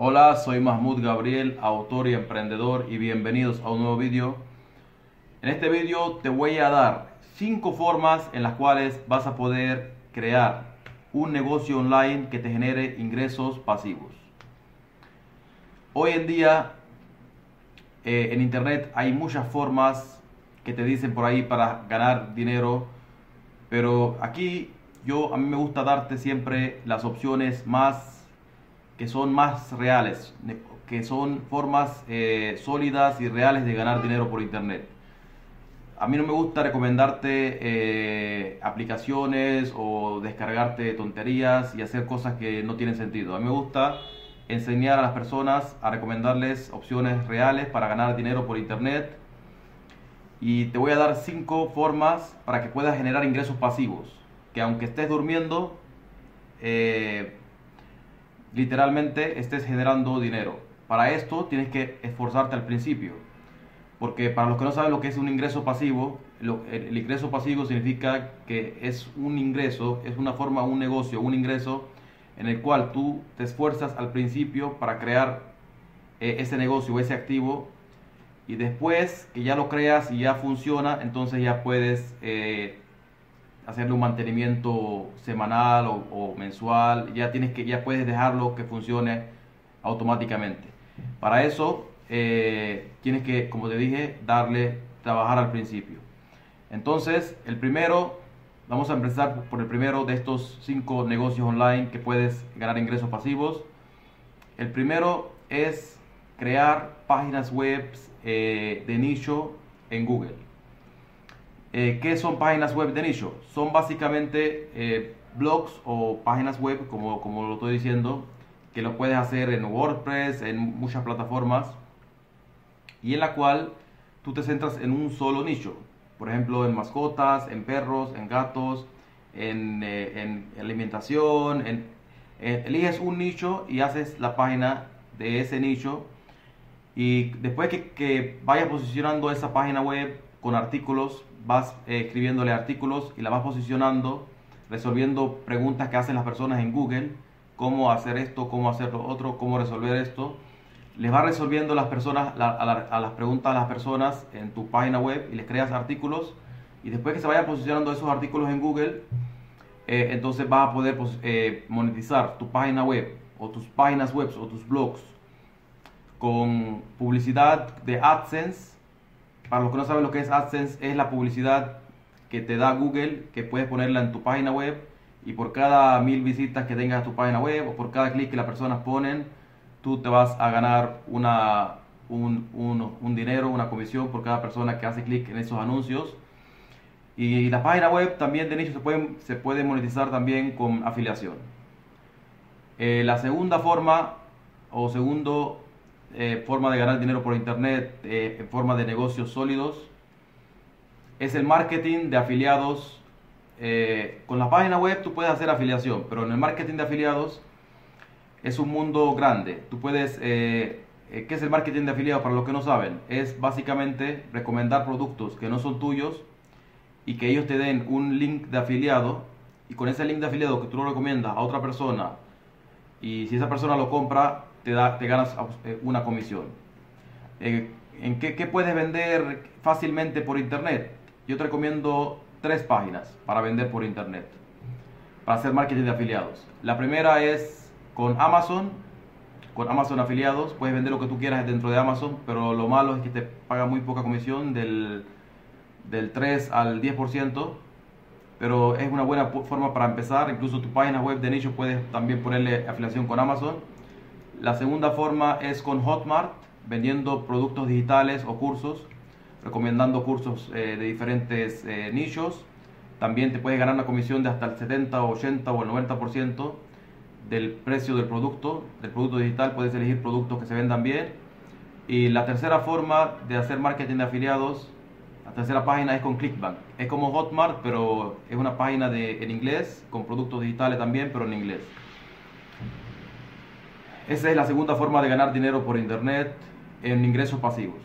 Hola, soy Mahmoud Gabriel, autor y emprendedor y bienvenidos a un nuevo vídeo. En este vídeo te voy a dar 5 formas en las cuales vas a poder crear un negocio online que te genere ingresos pasivos. Hoy en día eh, en internet hay muchas formas que te dicen por ahí para ganar dinero, pero aquí yo a mí me gusta darte siempre las opciones más que son más reales, que son formas eh, sólidas y reales de ganar dinero por internet. A mí no me gusta recomendarte eh, aplicaciones o descargarte tonterías y hacer cosas que no tienen sentido. A mí me gusta enseñar a las personas a recomendarles opciones reales para ganar dinero por internet. Y te voy a dar cinco formas para que puedas generar ingresos pasivos. Que aunque estés durmiendo, eh, literalmente estés generando dinero. Para esto tienes que esforzarte al principio. Porque para los que no saben lo que es un ingreso pasivo, el, ingreso pasivo significa que es un ingreso, es una forma, un negocio, un ingreso en el cual tú te esfuerzas al principio para crear eh, ese negocio, ese activo, y después que ya lo creas y ya funciona, entonces ya puedes eh, hacerle un mantenimiento semanal o, mensual, ya tienes que ya puedes dejarlo que funcione automáticamente. Para eso eh, tienes que, como te dije, darle trabajar al principio. Entonces, el primero, vamos a empezar por el primero de estos cinco negocios online que puedes ganar ingresos pasivos. El primero es crear páginas web eh, de nicho en Google. Eh, ¿Qué son páginas web de nicho? Son básicamente eh, blogs o páginas web, como, como lo estoy diciendo, que lo puedes hacer en WordPress, en muchas plataformas, y en la cual tú te centras en un solo nicho. Por ejemplo, en mascotas, en perros, en gatos, en, eh, alimentación. En, eliges un nicho y haces la página de ese nicho. Y después que, que vayas posicionando esa página web con artículos, vas eh, escribiéndole artículos y la vas posicionando, resolviendo preguntas que hacen las personas en Google, cómo hacer esto, cómo hacer lo otro, cómo resolver esto. Les vas resolviendo las personas, a, las preguntas a las personas en tu página web y les creas artículos y después que se vayan posicionando esos artículos en Google, eh, entonces vas a poder pues, eh, monetizar tu página web o tus páginas web o tus blogs con publicidad de AdSense para los que no saben lo que es AdSense, es la publicidad que te da Google, que puedes ponerla en tu página web y por cada mil visitas que tengas a tu página web o por cada clic que las personas ponen, tú te vas a ganar una, un, un, dinero, una comisión por cada persona que hace clic en esos anuncios. Y la página web también de nicho se puede, se puede monetizar también con afiliación. Eh, la segunda forma o segundo eh, forma de ganar dinero por internet eh, en forma de negocios sólidos es el marketing de afiliados. Eh, con la página web tú puedes hacer afiliación, pero en el marketing de afiliados es un mundo grande. Tú puedes, ¿qué es el marketing de afiliados? Para los que no saben, es básicamente recomendar productos que no son tuyos y que ellos te den un link de afiliado y con ese link de afiliado que tú lo recomiendas a otra persona y si esa persona lo compra, te, da, te ganas eh, una comisión. Eh, ¿En qué, puedes vender fácilmente por internet? Yo te recomiendo tres páginas para vender por internet, para hacer marketing de afiliados. La primera es con Amazon, con Amazon afiliados, puedes vender lo que tú quieras dentro de Amazon, pero lo malo es que te paga muy poca comisión, del, del 3 al 10%, pero es una buena forma para empezar. Incluso tu página web de nicho puedes también ponerle afiliación con Amazon. La segunda forma es con Hotmart, vendiendo productos digitales o cursos, recomendando cursos eh, de diferentes eh, nichos. También te puedes ganar una comisión de hasta el 70, 80 o el 90% del precio del producto, del producto digital. Puedes elegir productos que se vendan bien. Y la tercera forma de hacer marketing de afiliados, la tercera página es con Clickbank. Es como Hotmart, pero es una página de, en inglés, con productos digitales también, pero en inglés. Esa es la segunda forma de ganar dinero por internet en ingresos pasivos.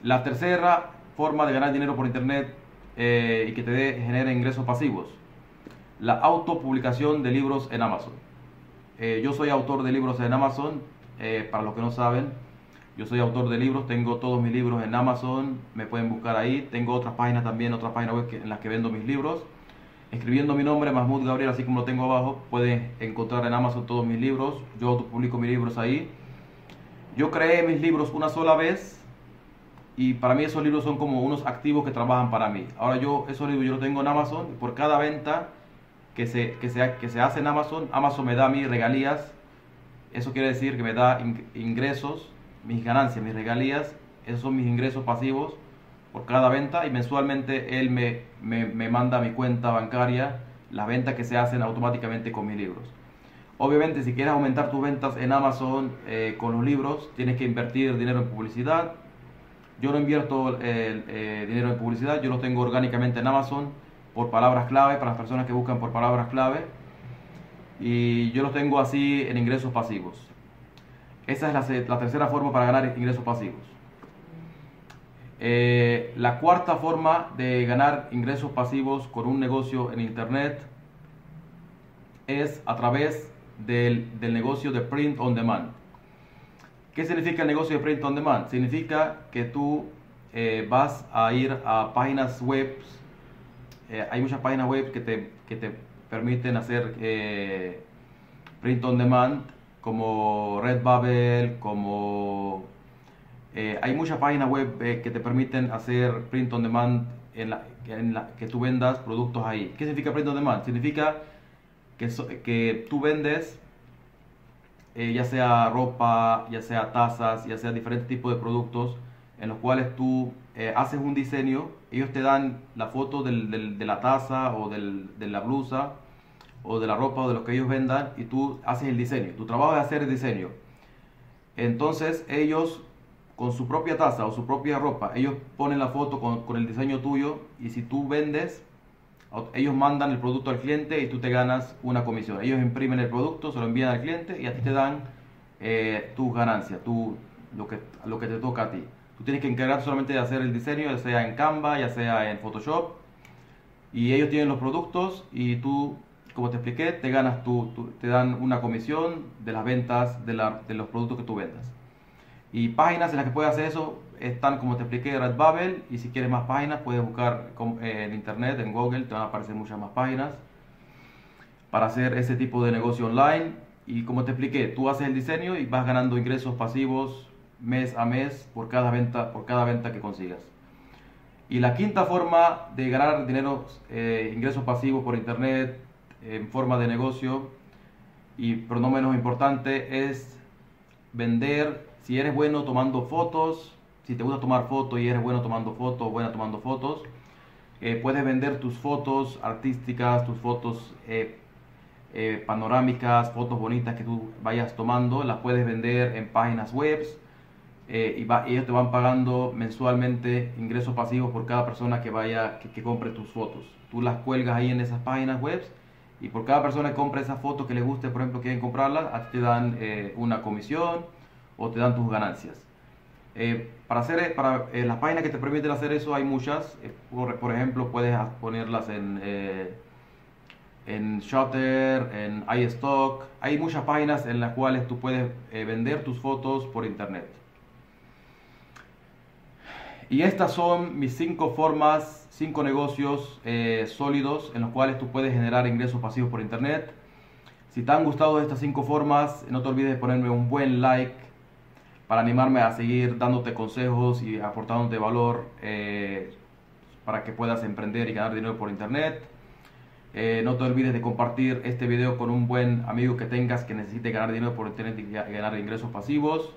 La tercera forma de ganar dinero por internet eh, y que te genere ingresos pasivos, la autopublicación de libros en Amazon. Eh, yo soy autor de libros en Amazon, eh, para los que no saben, yo soy autor de libros, tengo todos mis libros en Amazon, me pueden buscar ahí. Tengo otras páginas también, otras páginas web en las que vendo mis libros. Escribiendo mi nombre, Mahmoud Gabriel, así como lo tengo abajo, pueden encontrar en Amazon todos mis libros. Yo publico mis libros ahí. Yo creé mis libros una sola vez y para mí esos libros son como unos activos que trabajan para mí. Ahora yo esos libros yo los tengo en Amazon y por cada venta que se, que se, que se hace en Amazon, Amazon me da mis regalías. Eso quiere decir que me da ingresos, mis ganancias, mis regalías. Esos son mis ingresos pasivos por cada venta y mensualmente él me, me, me manda a mi cuenta bancaria las ventas que se hacen automáticamente con mis libros. Obviamente, si quieres aumentar tus ventas en Amazon eh, con los libros, tienes que invertir dinero en publicidad. Yo no invierto eh, dinero en publicidad, yo lo tengo orgánicamente en Amazon por palabras clave, para las personas que buscan por palabras clave. Y yo lo tengo así en ingresos pasivos. Esa es la, la tercera forma para ganar ingresos pasivos. Eh, la cuarta forma de ganar ingresos pasivos con un negocio en Internet es a través del, negocio de print on demand. ¿Qué significa el negocio de print on demand? Significa que tú eh, vas a ir a páginas web, eh, hay muchas páginas web que te, que te permiten hacer print on demand, como Redbubble, como... hay muchas páginas web que te permiten hacer print on demand en la, que tú vendas productos ahí. ¿Qué significa print on demand? Significa que, tú vendes eh, ya sea ropa, ya sea tazas, ya sea diferentes tipos de productos en los cuales tú eh, haces un diseño, ellos te dan la foto de la taza o de la blusa o de la ropa o de lo que ellos vendan y tú haces el diseño. Tu trabajo es hacer el diseño. Entonces ellos con su propia taza o su propia ropa, ellos ponen la foto con, con el diseño tuyo y si tú vendes, ellos mandan el producto al cliente y tú te ganas una comisión. Ellos imprimen el producto, se lo envían al cliente y a ti te dan eh, tus ganancias, tu, lo, que, lo que te toca a ti. Tú tienes que encargar solamente de hacer el diseño, ya sea en Canva, ya sea en Photoshop. Y ellos tienen los productos y tú, como te expliqué, te ganas tu, te dan una comisión de las ventas de, la, de los productos que tú vendas. Y páginas en las que puedes hacer eso están, como te expliqué, Redbubble. Y si quieres más páginas, puedes buscar eh, en internet, en Google, te van a aparecer muchas más páginas para hacer ese tipo de negocio online. Y como te expliqué, tú haces el diseño y vas ganando ingresos pasivos mes a mes por cada venta, por cada venta que consigas. Y la quinta forma de ganar dinero, eh, ingresos pasivos por internet en forma de negocio, y pero no menos importante, es vender si eres bueno tomando fotos, si te gusta tomar fotos y eres bueno tomando fotos, buena tomando fotos, eh, puedes vender tus fotos artísticas, tus fotos eh, eh, panorámicas, fotos bonitas que tú vayas tomando, las puedes vender en páginas web y, ellos te van pagando mensualmente ingresos pasivos por cada persona que vaya, que, que, compre tus fotos. Tú las cuelgas ahí en esas páginas web y por cada persona que compre esas fotos que les guste, por ejemplo, quieren comprarlas, a ti te dan una comisión o te dan tus ganancias. Eh, para hacer para eh, las páginas que te permiten hacer eso hay muchas. Eh, por, ejemplo, puedes ponerlas en en Shutter, en iStock. Hay muchas páginas en las cuales tú puedes vender tus fotos por internet. Y estas son mis cinco formas, cinco negocios sólidos en los cuales tú puedes generar ingresos pasivos por internet. Si te han gustado estas cinco formas, no te olvides de ponerme un buen like para animarme a seguir dándote consejos y aportándote valor eh, para que puedas emprender y ganar dinero por internet. Eh, no te olvides de compartir este video con un buen amigo que tengas que necesite ganar dinero por internet y ganar ingresos pasivos.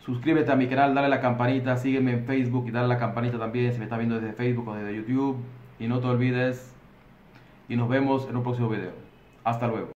Suscríbete a mi canal, dale la campanita, sígueme en Facebook y dale la campanita también si me estás viendo desde Facebook o desde YouTube. Y no te olvides y nos vemos en un próximo video. Hasta luego.